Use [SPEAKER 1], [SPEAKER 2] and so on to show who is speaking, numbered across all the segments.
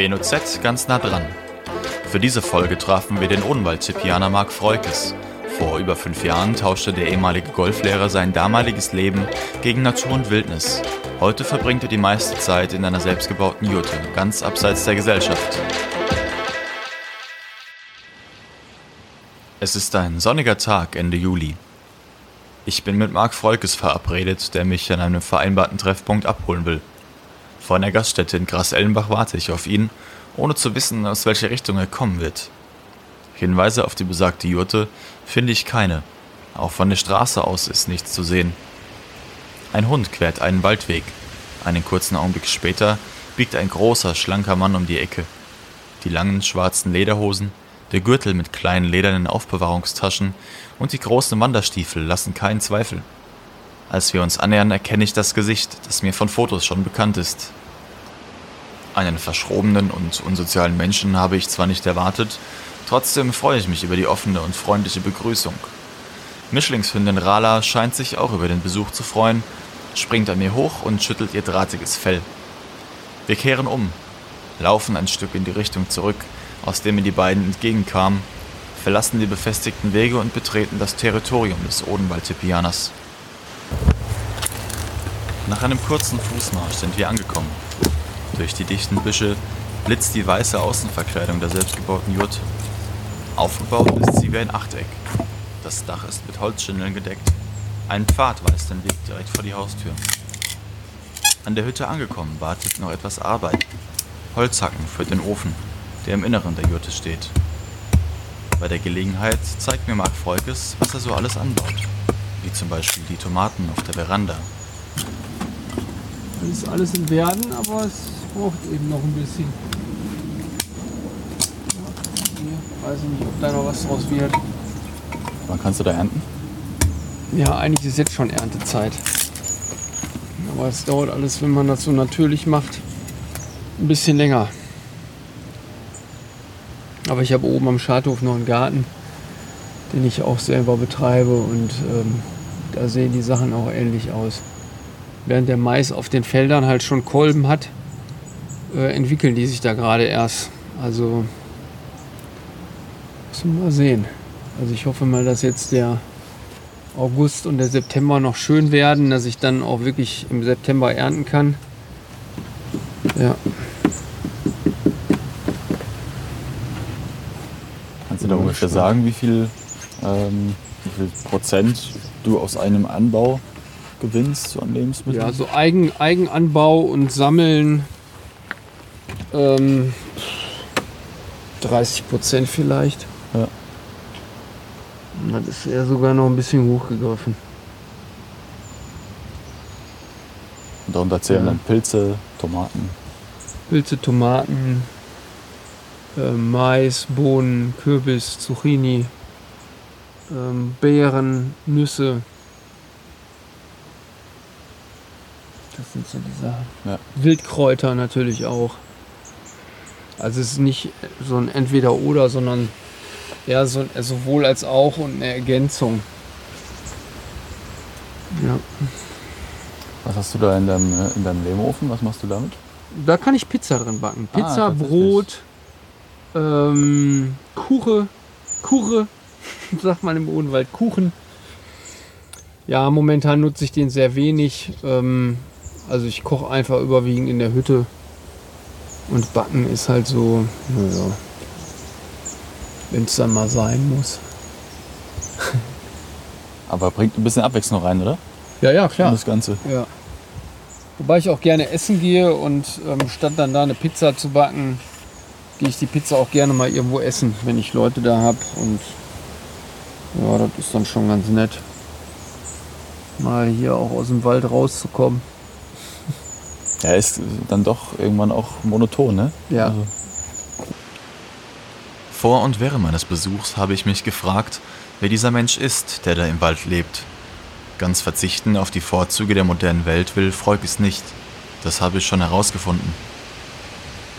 [SPEAKER 1] WNOZ ganz nah dran. Für diese Folge trafen wir den Odenwald-Tipianer Marc Freukes. Vor über fünf Jahren tauschte der ehemalige Golflehrer sein damaliges Leben gegen Natur und Wildnis. Heute verbringt er die meiste Zeit in einer selbstgebauten Jurte, ganz abseits der Gesellschaft. Es ist ein sonniger Tag Ende Juli. Ich bin mit Marc Freukes verabredet, der mich an einem vereinbarten Treffpunkt abholen will. Vor einer Gaststätte in Gras-Ellenbach warte ich auf ihn, ohne zu wissen, aus welcher Richtung er kommen wird. Hinweise auf die besagte Jurte finde ich keine. Auch von der Straße aus ist nichts zu sehen. Ein Hund quert einen Waldweg. Einen kurzen Augenblick später biegt ein großer, schlanker Mann um die Ecke. Die langen schwarzen Lederhosen, der Gürtel mit kleinen ledernen Aufbewahrungstaschen und die großen Wanderstiefel lassen keinen Zweifel. Als wir uns annähern, erkenne ich das Gesicht, das mir von Fotos schon bekannt ist. Einen verschrobenen und unsozialen Menschen habe ich zwar nicht erwartet, trotzdem freue ich mich über die offene und freundliche Begrüßung. Mischlingshündin Rala scheint sich auch über den Besuch zu freuen, springt an mir hoch und schüttelt ihr drahtiges Fell. Wir kehren um, laufen ein Stück in die Richtung zurück, aus dem mir die beiden entgegenkamen, verlassen die befestigten Wege und betreten das Territorium des Odenwald-Tipianers. Nach einem kurzen Fußmarsch sind wir angekommen. Durch die dichten Büsche blitzt die weiße Außenverkleidung der selbstgebauten Jurte. Aufgebaut ist sie wie ein Achteck. Das Dach ist mit Holzschindeln gedeckt. Ein Pfad weist den Weg direkt vor die Haustür. An der Hütte angekommen wartet noch etwas Arbeit. Holzhacken für den Ofen, der im Inneren der Jurte steht. Bei der Gelegenheit zeigt mir Marc Freukes, was er so alles anbaut. Wie zum Beispiel die Tomaten auf der Veranda
[SPEAKER 2] das ist alles im Werden, aber es braucht eben noch ein bisschen. Ja, weiß ich nicht, ob da noch was draus wird.
[SPEAKER 1] Wann kannst du da ernten?
[SPEAKER 2] Ja, eigentlich ist jetzt schon Erntezeit. Aber es dauert alles, wenn man das so natürlich macht, ein bisschen länger. Aber ich habe oben am Schadhof noch einen Garten, den ich auch selber betreibe und ähm, da sehen die Sachen auch ähnlich aus während der Mais auf den Feldern halt schon Kolben hat, äh, entwickeln die sich da gerade erst. Also müssen wir mal sehen. Also ich hoffe mal, dass jetzt der August und der September noch schön werden, dass ich dann auch wirklich im September ernten kann. Ja.
[SPEAKER 1] Kannst du da ungefähr sagen, wie viel, ähm, wie viel Prozent du aus einem Anbau gewinnst so an Lebensmitteln?
[SPEAKER 2] Ja, so Eigen, Eigenanbau und Sammeln ähm, 30 Prozent vielleicht.
[SPEAKER 1] Ja.
[SPEAKER 2] Das ist eher sogar noch ein bisschen hochgegriffen.
[SPEAKER 1] Und darunter zählen ja. dann Pilze, Tomaten.
[SPEAKER 2] Pilze, Tomaten, äh, Mais, Bohnen, Kürbis, Zucchini, ähm, Beeren, Nüsse. Das sind so die Sachen. Ja. Wildkräuter natürlich auch. Also es ist nicht so ein Entweder-Oder, sondern eher so sowohl als auch und eine Ergänzung. Ja.
[SPEAKER 1] Was hast du da in deinem, äh, in deinem Lehmofen? Was machst du damit?
[SPEAKER 2] Da kann ich Pizza drin backen. Ah, Pizza, ah, Brot, ähm, Kuche, Kuche, sagt man im Odenwald, Kuchen. Ja, momentan nutze ich den sehr wenig. Ähm, also ich koche einfach überwiegend in der Hütte. Und Backen ist halt so, naja, wenn es dann mal sein muss.
[SPEAKER 1] Aber bringt ein bisschen Abwechslung rein, oder?
[SPEAKER 2] Ja, ja, klar.
[SPEAKER 1] Und das Ganze.
[SPEAKER 2] Ja. Wobei ich auch gerne essen gehe und ähm, statt dann da eine Pizza zu backen, gehe ich die Pizza auch gerne mal irgendwo essen, wenn ich Leute da habe. Und ja, das ist dann schon ganz nett, mal hier auch aus dem Wald rauszukommen.
[SPEAKER 1] Ja, ist dann doch irgendwann auch monoton, ne?
[SPEAKER 2] Ja. Also.
[SPEAKER 1] Vor und während meines Besuchs habe ich mich gefragt, wer dieser Mensch ist, der da im Wald lebt. Ganz verzichten auf die Vorzüge der modernen Welt will Freukes nicht. Das habe ich schon herausgefunden.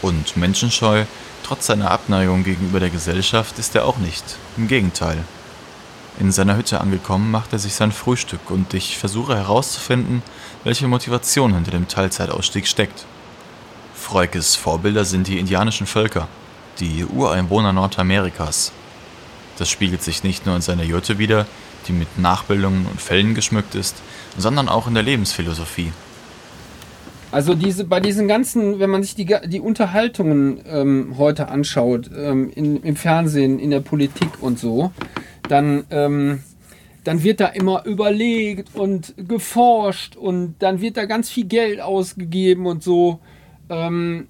[SPEAKER 1] Und menschenscheu, trotz seiner Abneigung gegenüber der Gesellschaft, ist er auch nicht. Im Gegenteil. In seiner Hütte angekommen, macht er sich sein Frühstück und ich versuche herauszufinden, welche Motivation hinter dem Teilzeitausstieg steckt. Freukes Vorbilder sind die indianischen Völker, die Ureinwohner Nordamerikas. Das spiegelt sich nicht nur in seiner Jurte wider, die mit Nachbildungen und Fällen geschmückt ist, sondern auch in der Lebensphilosophie.
[SPEAKER 2] Also diese, bei diesen ganzen, wenn man sich die, die Unterhaltungen ähm, heute anschaut, ähm, in, im Fernsehen, in der Politik und so, dann, ähm, dann wird da immer überlegt und geforscht und dann wird da ganz viel Geld ausgegeben und so. Ähm,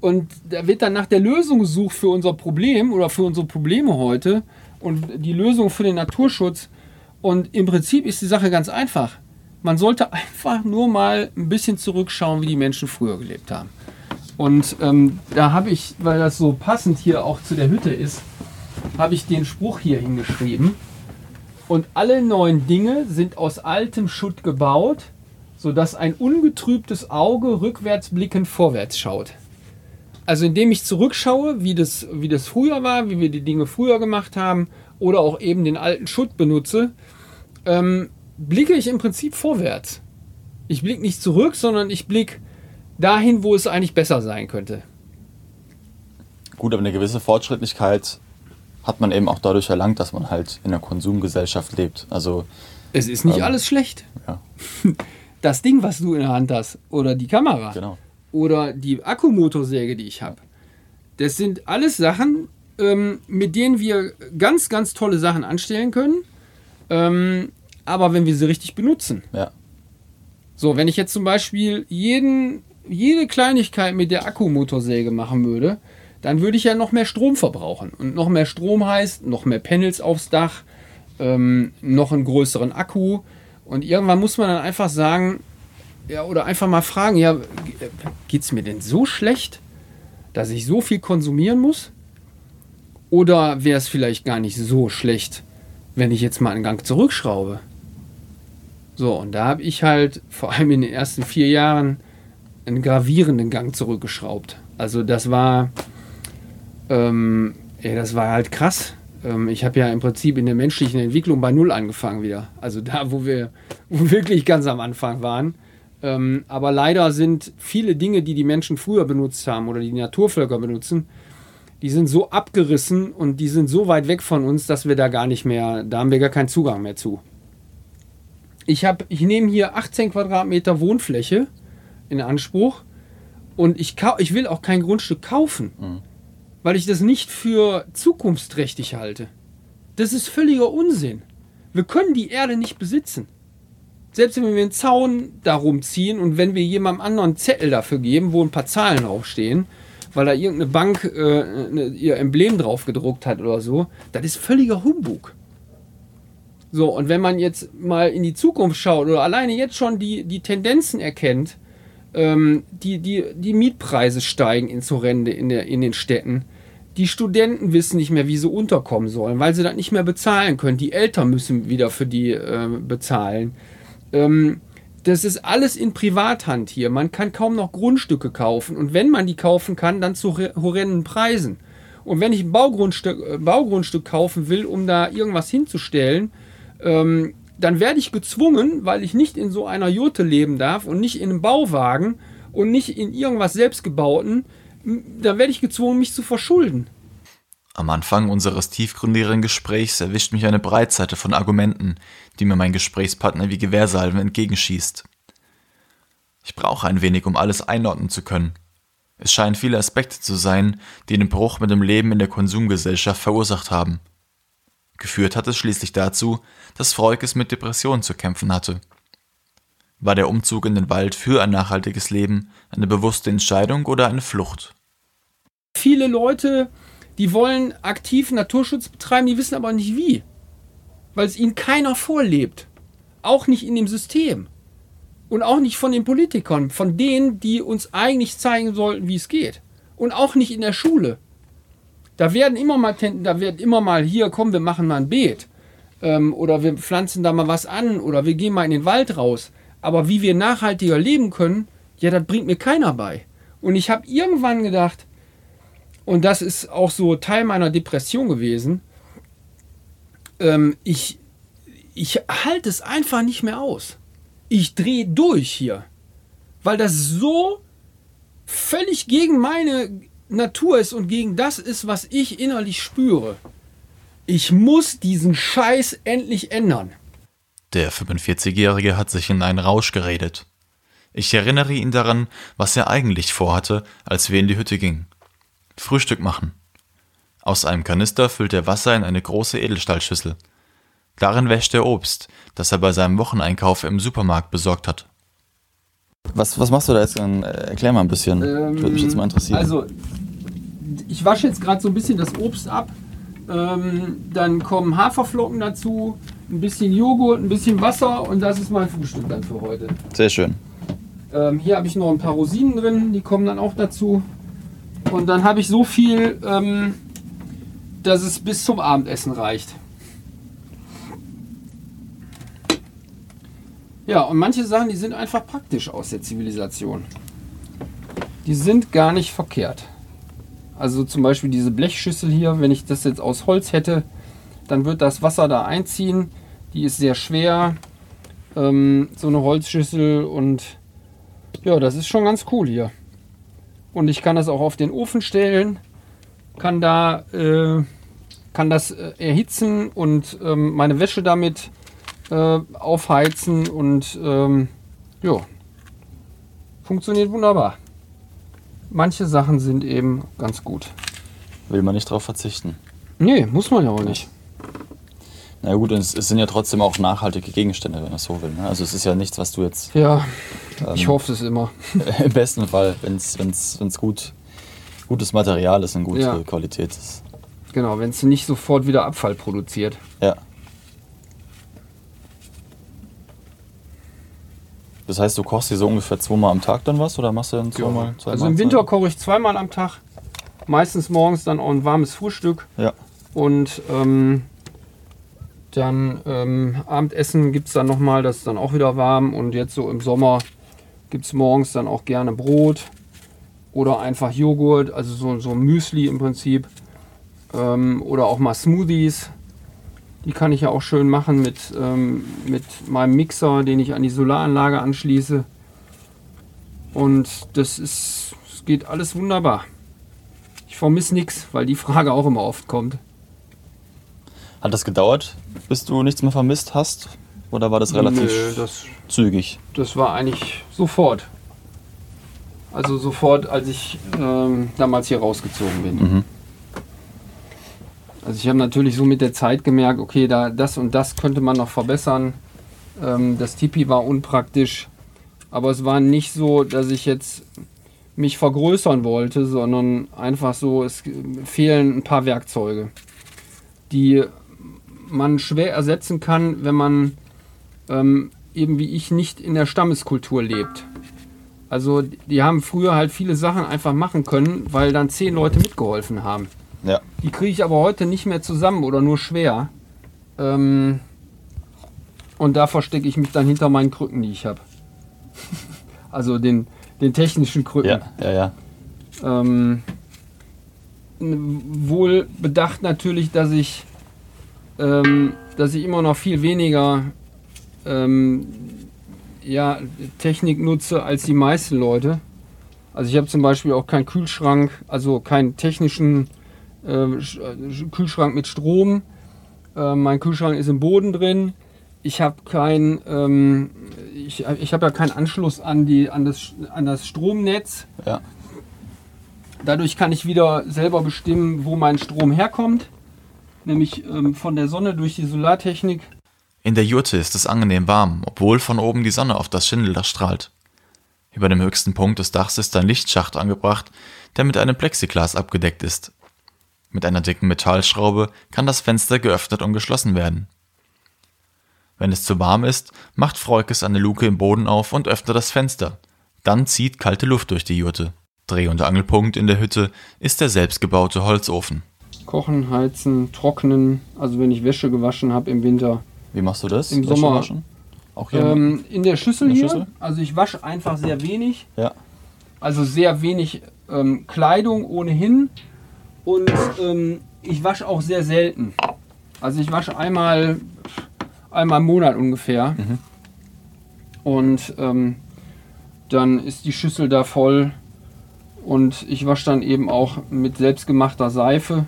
[SPEAKER 2] und da wird dann nach der Lösung gesucht für unser Problem oder für unsere Probleme heute und die Lösung für den Naturschutz. Und im Prinzip ist die Sache ganz einfach man sollte einfach nur mal ein bisschen zurückschauen, wie die Menschen früher gelebt haben. Und ähm, da habe ich, weil das so passend hier auch zu der Hütte ist, habe ich den Spruch hier hingeschrieben. Und alle neuen Dinge sind aus altem Schutt gebaut, sodass ein ungetrübtes Auge rückwärts blickend vorwärts schaut. Also indem ich zurückschaue, wie das, wie das früher war, wie wir die Dinge früher gemacht haben, oder auch eben den alten Schutt benutze, ähm, blicke ich im Prinzip vorwärts. Ich blicke nicht zurück, sondern ich blicke dahin, wo es eigentlich besser sein könnte.
[SPEAKER 1] Gut, aber eine gewisse Fortschrittlichkeit hat man eben auch dadurch erlangt, dass man halt in einer Konsumgesellschaft lebt. Also
[SPEAKER 2] es ist nicht ähm, alles schlecht. Ja. Das Ding, was du in der Hand hast, oder die Kamera, genau. oder die Akkumotorsäge, die ich habe, das sind alles Sachen, ähm, mit denen wir ganz, ganz tolle Sachen anstellen können. Ähm, aber wenn wir sie richtig benutzen.
[SPEAKER 1] Ja.
[SPEAKER 2] So, wenn ich jetzt zum Beispiel jeden, jede Kleinigkeit mit der Akkumotorsäge machen würde, dann würde ich ja noch mehr Strom verbrauchen. Und noch mehr Strom heißt, noch mehr Panels aufs Dach, ähm, noch einen größeren Akku. Und irgendwann muss man dann einfach sagen, ja, oder einfach mal fragen, ja, geht es mir denn so schlecht, dass ich so viel konsumieren muss? Oder wäre es vielleicht gar nicht so schlecht, wenn ich jetzt mal einen Gang zurückschraube? So, und da habe ich halt vor allem in den ersten vier Jahren einen gravierenden Gang zurückgeschraubt. Also das war, ähm, ja, das war halt krass. Ähm, ich habe ja im Prinzip in der menschlichen Entwicklung bei Null angefangen wieder. Also da, wo wir, wirklich ganz am Anfang waren. Ähm, aber leider sind viele Dinge, die die Menschen früher benutzt haben oder die Naturvölker benutzen, die sind so abgerissen und die sind so weit weg von uns, dass wir da gar nicht mehr, da haben wir gar keinen Zugang mehr zu ich habe, ich nehme hier 18 Quadratmeter Wohnfläche in Anspruch und ich, ich will auch kein Grundstück kaufen, mhm. Weil ich das nicht für zukunftsträchtig halte. Das ist völliger Unsinn. Wir können die Erde nicht besitzen. Selbst wenn wir einen Zaun darum ziehen und wenn wir jemandem anderen Zettel dafür geben, wo ein paar Zahlen draufstehen, weil da irgendeine Bank äh, ihr Emblem drauf gedruckt hat oder so, das ist völliger Humbug. So, und wenn man jetzt mal in die Zukunft schaut oder alleine jetzt schon die, die Tendenzen erkennt, ähm, die, die, die Mietpreise steigen ins Horrende in, der, in den Städten. Die Studenten wissen nicht mehr, wie sie unterkommen sollen, weil sie das nicht mehr bezahlen können. Die Eltern müssen wieder für die äh, bezahlen. Ähm, das ist alles in Privathand hier. Man kann kaum noch Grundstücke kaufen. Und wenn man die kaufen kann, dann zu horrenden Preisen. Und wenn ich ein Baugrundstück, äh, Baugrundstück kaufen will, um da irgendwas hinzustellen, ähm, dann werde ich gezwungen, weil ich nicht in so einer Jurte leben darf und nicht in einem Bauwagen und nicht in irgendwas selbstgebauten, dann werde ich gezwungen, mich zu verschulden.
[SPEAKER 1] Am Anfang unseres tiefgründigeren Gesprächs erwischt mich eine Breitseite von Argumenten, die mir mein Gesprächspartner wie Gewehrsalven entgegenschießt. Ich brauche ein wenig, um alles einordnen zu können. Es scheinen viele Aspekte zu sein, die den Bruch mit dem Leben in der Konsumgesellschaft verursacht haben. Geführt hat es schließlich dazu, dass Freukes mit Depressionen zu kämpfen hatte. War der Umzug in den Wald für ein nachhaltiges Leben eine bewusste Entscheidung oder eine Flucht?
[SPEAKER 2] Viele Leute, die wollen aktiv Naturschutz betreiben, die wissen aber nicht wie. Weil es ihnen keiner vorlebt. Auch nicht in dem System. Und auch nicht von den Politikern, von denen, die uns eigentlich zeigen sollten, wie es geht. Und auch nicht in der Schule. Da werden immer mal, da wird immer mal hier, komm, wir machen mal ein Beet. Ähm, oder wir pflanzen da mal was an oder wir gehen mal in den Wald raus. Aber wie wir nachhaltiger leben können, ja, das bringt mir keiner bei. Und ich habe irgendwann gedacht, und das ist auch so Teil meiner Depression gewesen, ähm, ich, ich halte es einfach nicht mehr aus. Ich drehe durch hier. Weil das so völlig gegen meine Natur ist und gegen das ist, was ich innerlich spüre. Ich muss diesen Scheiß endlich ändern.
[SPEAKER 1] Der 45-Jährige hat sich in einen Rausch geredet. Ich erinnere ihn daran, was er eigentlich vorhatte, als wir in die Hütte gingen. Frühstück machen. Aus einem Kanister füllt er Wasser in eine große Edelstahlschüssel. Darin wäscht er Obst, das er bei seinem Wocheneinkauf im Supermarkt besorgt hat.
[SPEAKER 3] Was, was machst du da jetzt? Erklär mal ein bisschen. Ähm, Würde mich jetzt mal interessieren.
[SPEAKER 2] Also, ich wasche jetzt gerade so ein bisschen das Obst ab. Ähm, dann kommen Haferflocken dazu, ein bisschen Joghurt, ein bisschen Wasser und das ist mein Frühstück dann für heute.
[SPEAKER 3] Sehr schön.
[SPEAKER 2] Ähm, hier habe ich noch ein paar Rosinen drin, die kommen dann auch dazu. Und dann habe ich so viel, ähm, dass es bis zum Abendessen reicht. Ja, und manche Sachen, die sind einfach praktisch aus der Zivilisation. Die sind gar nicht verkehrt. Also zum Beispiel diese Blechschüssel hier, wenn ich das jetzt aus Holz hätte, dann wird das Wasser da einziehen. Die ist sehr schwer, ähm, so eine Holzschüssel und ja, das ist schon ganz cool hier. Und ich kann das auch auf den Ofen stellen, kann da äh, kann das äh, erhitzen und ähm, meine Wäsche damit äh, aufheizen und ähm, ja, funktioniert wunderbar. Manche Sachen sind eben ganz gut.
[SPEAKER 3] Will man nicht darauf verzichten?
[SPEAKER 2] Nee, muss man ja auch nicht.
[SPEAKER 3] Na gut, es, es, sind ja trotzdem auch nachhaltige Gegenstände, wenn man so will. Ne? Also es ist ja nichts, was du jetzt.
[SPEAKER 2] Ja, ähm, ich hoffe es immer.
[SPEAKER 3] Im besten Fall, wenn es gut, gutes Material ist und gute ja. Qualität ist.
[SPEAKER 2] Genau, wenn es nicht sofort wieder Abfall produziert.
[SPEAKER 3] Ja. Das heißt, du kochst dir so ungefähr zweimal am Tag dann was oder machst du dann zweimal?
[SPEAKER 2] Zweimal also im Winter koche ich zweimal am Tag. Meistens morgens dann auch ein warmes Frühstück.
[SPEAKER 3] Ja.
[SPEAKER 2] Und ähm, dann ähm, Abendessen gibt es dann nochmal, das ist dann auch wieder warm. Und jetzt so im Sommer gibt es morgens dann auch gerne Brot oder einfach Joghurt, also so, so Müsli im Prinzip. Ähm, oder auch mal Smoothies. Die kann ich ja auch schön machen mit, ähm, mit meinem Mixer, den ich an die Solaranlage anschließe. Und das ist, es geht alles wunderbar. Ich vermisse nichts, weil die Frage auch immer oft kommt.
[SPEAKER 3] Hat das gedauert, bis du nichts mehr vermisst hast? Oder war das relativ Nö, das, zügig?
[SPEAKER 2] Das war eigentlich sofort. Also sofort, als ich ähm, damals hier rausgezogen bin. Mhm. Also ich habe natürlich so mit der Zeit gemerkt, okay, da das und das könnte man noch verbessern. Ähm, das Tipi war unpraktisch, aber es war nicht so, dass ich jetzt mich vergrößern wollte, sondern einfach so, es fehlen ein paar Werkzeuge, die man schwer ersetzen kann, wenn man ähm, eben wie ich nicht in der Stammeskultur lebt. Also die haben früher halt viele Sachen einfach machen können, weil dann zehn Leute mitgeholfen haben.
[SPEAKER 3] Ja.
[SPEAKER 2] Die kriege ich aber heute nicht mehr zusammen oder nur schwer. Ähm, und da verstecke ich mich dann hinter meinen Krücken, die ich habe. also den, den technischen Krücken.
[SPEAKER 3] Ja, ja, ja.
[SPEAKER 2] Ähm, wohl bedacht natürlich, dass ich, ähm, dass ich immer noch viel weniger ähm, ja, Technik nutze als die meisten Leute. Also ich habe zum Beispiel auch keinen Kühlschrank, also keinen technischen ähm, äh, Kühlschrank mit Strom. Äh, mein Kühlschrank ist im Boden drin. Ich habe kein, ähm, ich, ich habe ja keinen Anschluss an, die, an, das, an das Stromnetz.
[SPEAKER 3] Ja.
[SPEAKER 2] Dadurch kann ich wieder selber bestimmen, wo mein Strom herkommt, nämlich ähm, von der Sonne durch die Solartechnik.
[SPEAKER 1] In der Jurte ist es angenehm warm, obwohl von oben die Sonne auf das Schindeldach strahlt. Über dem höchsten Punkt des Dachs ist ein Lichtschacht angebracht, der mit einem Plexiglas abgedeckt ist. Mit einer dicken Metallschraube kann das Fenster geöffnet und geschlossen werden. Wenn es zu warm ist, macht Freukes eine Luke im Boden auf und öffnet das Fenster. Dann zieht kalte Luft durch die Jurte. Dreh- und Angelpunkt in der Hütte ist der selbstgebaute Holzofen.
[SPEAKER 2] Kochen, heizen, trocknen, also wenn ich Wäsche gewaschen habe im Winter.
[SPEAKER 3] Wie machst du das?
[SPEAKER 2] Im Wäsche Sommer. Waschen? Auch hier ähm, in der Schüssel in der hier. Also ich wasche einfach sehr wenig.
[SPEAKER 3] Ja.
[SPEAKER 2] Also sehr wenig ähm, Kleidung ohnehin. Und ähm, ich wasche auch sehr selten. Also ich wasche einmal, einmal im Monat ungefähr. Mhm. Und ähm, dann ist die Schüssel da voll. Und ich wasche dann eben auch mit selbstgemachter Seife.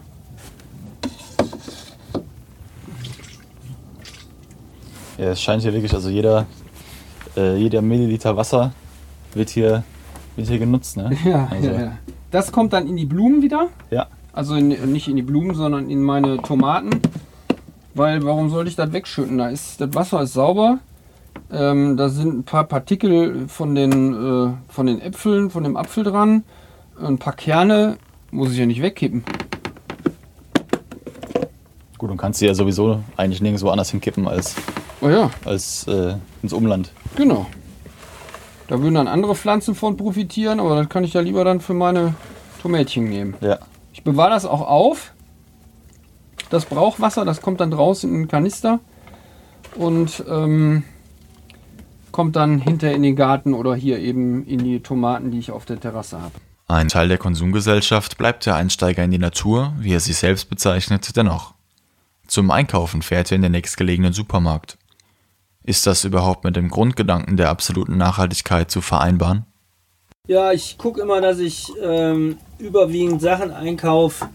[SPEAKER 3] Ja, es scheint hier wirklich, also jeder, äh, jeder Milliliter Wasser wird hier, wird hier genutzt, ne?
[SPEAKER 2] Ja,
[SPEAKER 3] also.
[SPEAKER 2] ja, ja. Das kommt dann in die Blumen wieder.
[SPEAKER 3] Ja.
[SPEAKER 2] Also in, nicht in die Blumen, sondern in meine Tomaten. Weil warum sollte ich das wegschütten? Da ist, das Wasser ist sauber. Ähm, da sind ein paar Partikel von den, äh, von den Äpfeln, von dem Apfel dran. Ein paar Kerne muss ich ja nicht wegkippen.
[SPEAKER 3] Gut, und kannst sie ja sowieso eigentlich nirgendwo anders hinkippen als,
[SPEAKER 2] oh ja.
[SPEAKER 3] als äh, ins Umland.
[SPEAKER 2] Genau. Da würden dann andere Pflanzen von profitieren, aber das kann ich ja lieber dann für meine Tomätchen nehmen.
[SPEAKER 3] Ja.
[SPEAKER 2] Ich bewahre das auch auf. Das Brauchwasser, das kommt dann draußen in den Kanister und ähm, kommt dann hinter in den Garten oder hier eben in die Tomaten, die ich auf der Terrasse habe.
[SPEAKER 1] Ein Teil der Konsumgesellschaft bleibt der Einsteiger in die Natur, wie er sich selbst bezeichnet, dennoch. Zum Einkaufen fährt er in den nächstgelegenen Supermarkt. Ist das überhaupt mit dem Grundgedanken der absoluten Nachhaltigkeit zu vereinbaren?
[SPEAKER 4] Ja, ich gucke immer, dass ich ähm, überwiegend Sachen einkaufe,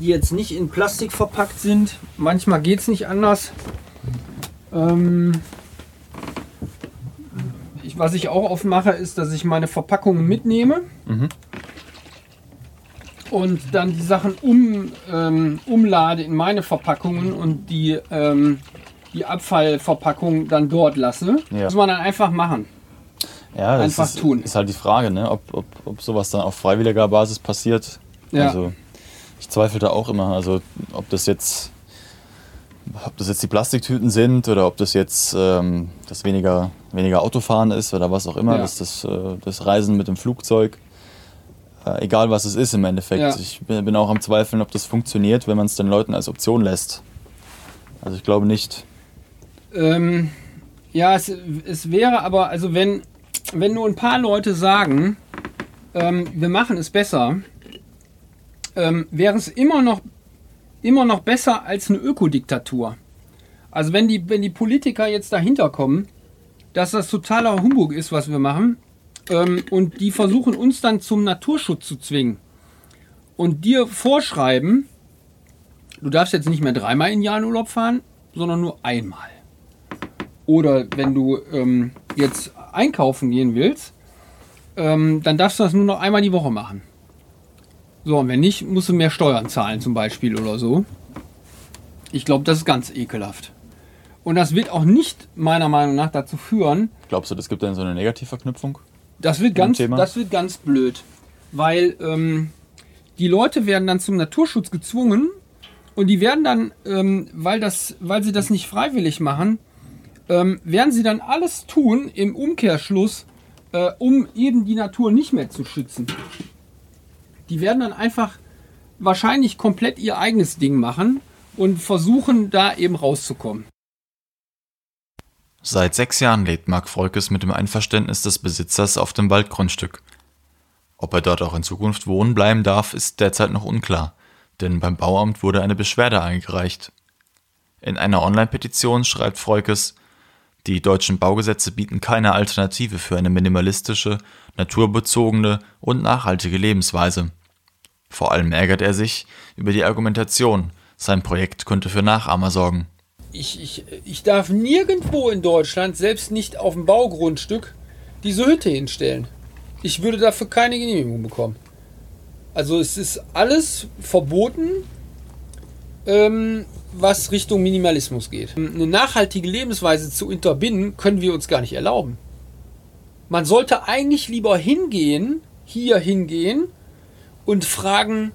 [SPEAKER 4] die jetzt nicht in Plastik verpackt sind.
[SPEAKER 2] Manchmal geht es nicht anders. Ähm, ich, was ich auch oft mache, ist, dass ich meine Verpackungen mitnehme mhm. und dann die Sachen um, ähm, umlade in meine Verpackungen und die, ähm, die Abfallverpackung dann dort lasse. Ja. Muss man dann einfach machen.
[SPEAKER 3] Ja, einfach ist, tun. Ist halt die Frage, ne? ob, ob, ob sowas dann auf freiwilliger Basis passiert. Ja. Also ich zweifle da auch immer. Also ob das jetzt, ob das jetzt die Plastiktüten sind oder ob das jetzt ähm, das weniger, weniger Autofahren ist oder was auch immer, ja. das, das, äh, das Reisen mit dem Flugzeug. Äh, egal was es ist im Endeffekt. Ja. Ich bin auch am Zweifeln, ob das funktioniert, wenn man es den Leuten als Option lässt. Also ich glaube nicht.
[SPEAKER 2] Ähm, ja, es, es wäre aber, also wenn, wenn nur ein paar Leute sagen, ähm, wir machen es besser, ähm, wäre es immer noch, immer noch besser als eine Ökodiktatur. Also wenn die, wenn die Politiker jetzt dahinter kommen, dass das totaler Humbug ist, was wir machen, ähm, und die versuchen uns dann zum Naturschutz zu zwingen und dir vorschreiben, du darfst jetzt nicht mehr dreimal in Urlaub fahren, sondern nur einmal. Oder wenn du ähm, jetzt einkaufen gehen willst, ähm, dann darfst du das nur noch einmal die Woche machen. So, und wenn nicht, musst du mehr Steuern zahlen zum Beispiel oder so. Ich glaube, das ist ganz ekelhaft. Und das wird auch nicht meiner Meinung nach dazu führen.
[SPEAKER 3] Glaubst du, das gibt dann so eine Negativverknüpfung?
[SPEAKER 2] Das wird, ganz, das wird ganz blöd. Weil ähm, die Leute werden dann zum Naturschutz gezwungen und die werden dann, ähm, weil, das, weil sie das nicht freiwillig machen, ähm, werden sie dann alles tun im Umkehrschluss, äh, um eben die Natur nicht mehr zu schützen. Die werden dann einfach wahrscheinlich komplett ihr eigenes Ding machen und versuchen da eben rauszukommen.
[SPEAKER 1] Seit sechs Jahren lebt Marc Volkes mit dem Einverständnis des Besitzers auf dem Waldgrundstück. Ob er dort auch in Zukunft wohnen bleiben darf, ist derzeit noch unklar, denn beim Bauamt wurde eine Beschwerde eingereicht. In einer Online-Petition schreibt Volkes, die deutschen Baugesetze bieten keine Alternative für eine minimalistische, naturbezogene und nachhaltige Lebensweise. Vor allem ärgert er sich über die Argumentation, sein Projekt könnte für Nachahmer sorgen.
[SPEAKER 2] Ich, ich, ich darf nirgendwo in Deutschland, selbst nicht auf dem Baugrundstück, diese Hütte hinstellen. Ich würde dafür keine Genehmigung bekommen. Also es ist alles verboten, ähm, was Richtung Minimalismus geht. Eine nachhaltige Lebensweise zu unterbinden, können wir uns gar nicht erlauben. Man sollte eigentlich lieber hingehen, hier hingehen und fragen,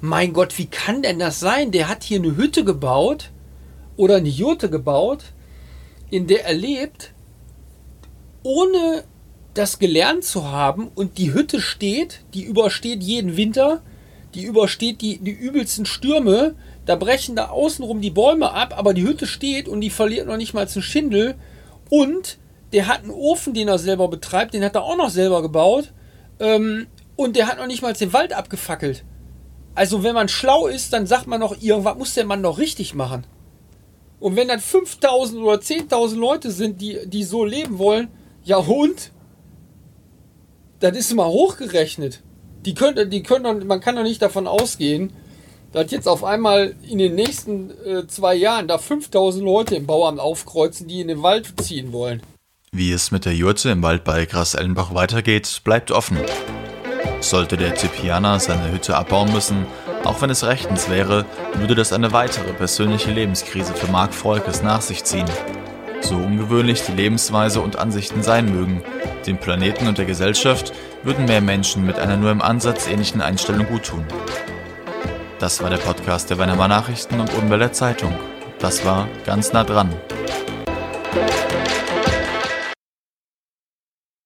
[SPEAKER 2] mein Gott, wie kann denn das sein? Der hat hier eine Hütte gebaut oder eine Jurte gebaut, in der er lebt, ohne das gelernt zu haben und die Hütte steht, die übersteht jeden Winter, die übersteht die, die übelsten Stürme, da brechen da außenrum die Bäume ab, aber die Hütte steht und die verliert noch nicht mal zu Schindel und der hat einen Ofen, den er selber betreibt, den hat er auch noch selber gebaut. Ähm, und der hat noch nicht mal den Wald abgefackelt. Also wenn man schlau ist, dann sagt man noch, irgendwas muss der Mann doch richtig machen. Und wenn dann 5000 oder 10.000 Leute sind, die, die so leben wollen, ja und? Das ist mal hochgerechnet. die könnte, die können, man kann doch nicht davon ausgehen, dass jetzt auf einmal in den nächsten äh, zwei Jahren da 5000 Leute im Bauamt aufkreuzen, die in den Wald ziehen wollen.
[SPEAKER 1] Wie es mit der Jurte im Wald bei Gras-Ellenbach weitergeht, bleibt offen. Sollte der Tipianer seine Hütte abbauen müssen, auch wenn es rechtens wäre, würde das eine weitere persönliche Lebenskrise für Mark Volkes nach sich ziehen. So ungewöhnlich die Lebensweise und Ansichten sein mögen, dem Planeten und der Gesellschaft würden mehr Menschen mit einer nur im Ansatz ähnlichen Einstellung guttun. Das war der Podcast der Weimarer Nachrichten und Odenwälder Zeitung. Das war ganz nah dran.